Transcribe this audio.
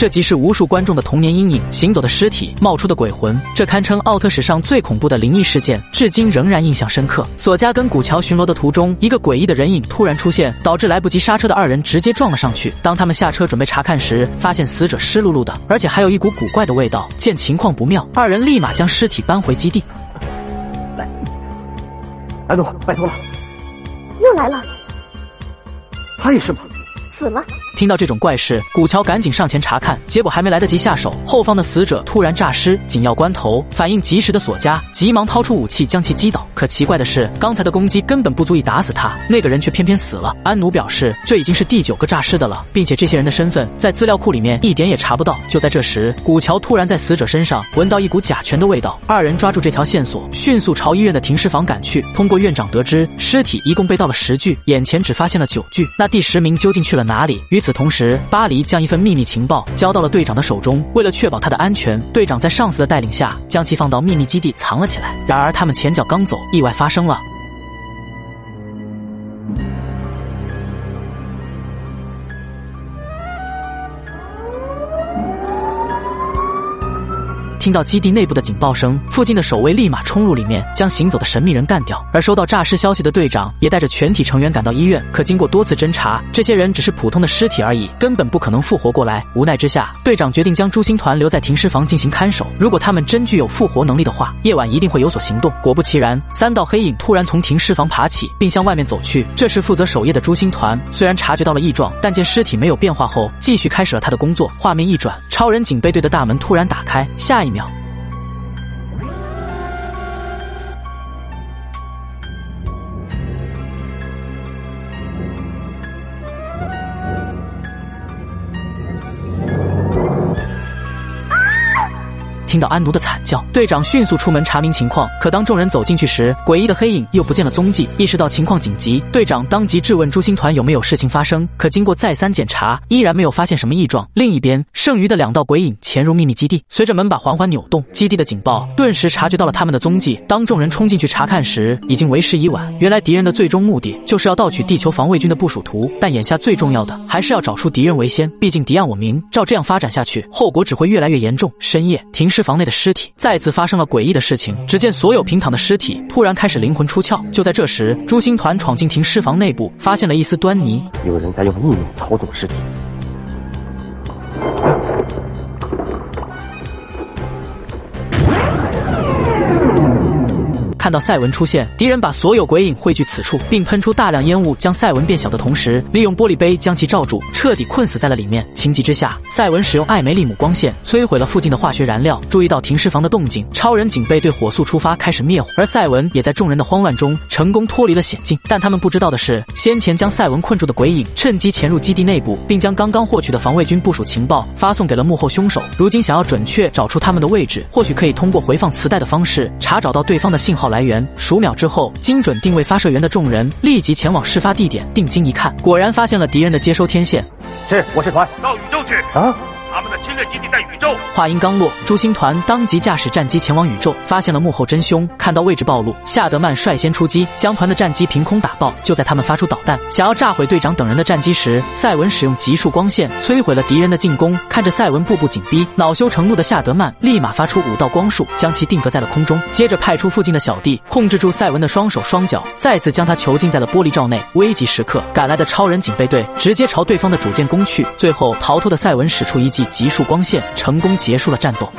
这即是无数观众的童年阴影。行走的尸体，冒出的鬼魂，这堪称奥特史上最恐怖的灵异事件，至今仍然印象深刻。索加跟古桥巡逻的途中，一个诡异的人影突然出现，导致来不及刹车的二人直接撞了上去。当他们下车准备查看时，发现死者湿漉漉的，而且还有一股古怪的味道。见情况不妙，二人立马将尸体搬回基地。来，安总，拜托了。又来了。他也是吗？死了。听到这种怪事，古桥赶紧上前查看，结果还没来得及下手，后方的死者突然诈尸。紧要关头，反应及时的索加急忙掏出武器将其击倒。可奇怪的是，刚才的攻击根本不足以打死他，那个人却偏偏死了。安努表示，这已经是第九个诈尸的了，并且这些人的身份在资料库里面一点也查不到。就在这时，古桥突然在死者身上闻到一股甲醛的味道，二人抓住这条线索，迅速朝医院的停尸房赶去。通过院长得知，尸体一共被盗了十具，眼前只发现了九具，那第十名究竟去了哪里？与此 同时，巴黎将一份秘密情报交到了队长的手中。为了确保他的安全，队长在上司的带领下将其放到秘密基地藏了起来。然而他们前脚刚走，意外发生了。听到基地内部的警报声，附近的守卫立马冲入里面，将行走的神秘人干掉。而收到诈尸消息的队长也带着全体成员赶到医院，可经过多次侦查，这些人只是普通的尸体而已，根本不可能复活过来。无奈之下，队长决定将朱星团留在停尸房进行看守。如果他们真具有复活能力的话，夜晚一定会有所行动。果不其然，三道黑影突然从停尸房爬起，并向外面走去。这时负责守夜的朱星团虽然察觉到了异状，但见尸体没有变化后，继续开始了他的工作。画面一转，超人警备队的大门突然打开，下一。秒。听到安奴的惨叫，队长迅速出门查明情况。可当众人走进去时，诡异的黑影又不见了踪迹。意识到情况紧急，队长当即质问朱星团有没有事情发生。可经过再三检查，依然没有发现什么异状。另一边，剩余的两道鬼影潜入秘密基地，随着门把缓缓扭动，基地的警报顿时察觉到了他们的踪迹。当众人冲进去查看时，已经为时已晚。原来敌人的最终目的就是要盗取地球防卫军的部署图，但眼下最重要的还是要找出敌人为先。毕竟敌暗我明，照这样发展下去，后果只会越来越严重。深夜，停尸。房内的尸体再次发生了诡异的事情。只见所有平躺的尸体突然开始灵魂出窍。就在这时，朱星团闯进停尸房内部，发现了一丝端倪。有人在用意念操纵尸体。看到赛文出现，敌人把所有鬼影汇聚此处，并喷出大量烟雾，将赛文变小的同时，利用玻璃杯将其罩住，彻底困死在了里面。情急之下，赛文使用艾梅利姆光线摧毁了附近的化学燃料。注意到停尸房的动静，超人警备队火速出发，开始灭火。而赛文也在众人的慌乱中成功脱离了险境。但他们不知道的是，先前将赛文困住的鬼影趁机潜入基地内部，并将刚刚获取的防卫军部署情报发送给了幕后凶手。如今想要准确找出他们的位置，或许可以通过回放磁带的方式查找到对方的信号。来源数秒之后，精准定位发射源的众人立即前往事发地点，定睛一看，果然发现了敌人的接收天线。是，我是团到宇宙去啊。他们的侵略基地在宇宙。话音刚落，朱星团当即驾驶战机前往宇宙，发现了幕后真凶。看到位置暴露，夏德曼率先出击，将团的战机凭空打爆。就在他们发出导弹，想要炸毁队长等人的战机时，赛文使用极速光线摧毁了敌人的进攻。看着赛文步步紧逼，恼羞成怒的夏德曼立马发出五道光束，将其定格在了空中。接着派出附近的小弟控制住赛文的双手双脚，再次将他囚禁在了玻璃罩内。危急时刻，赶来的超人警备队直接朝对方的主舰攻去。最后逃脱的赛文使出一计以极速光线。成功结束了战斗。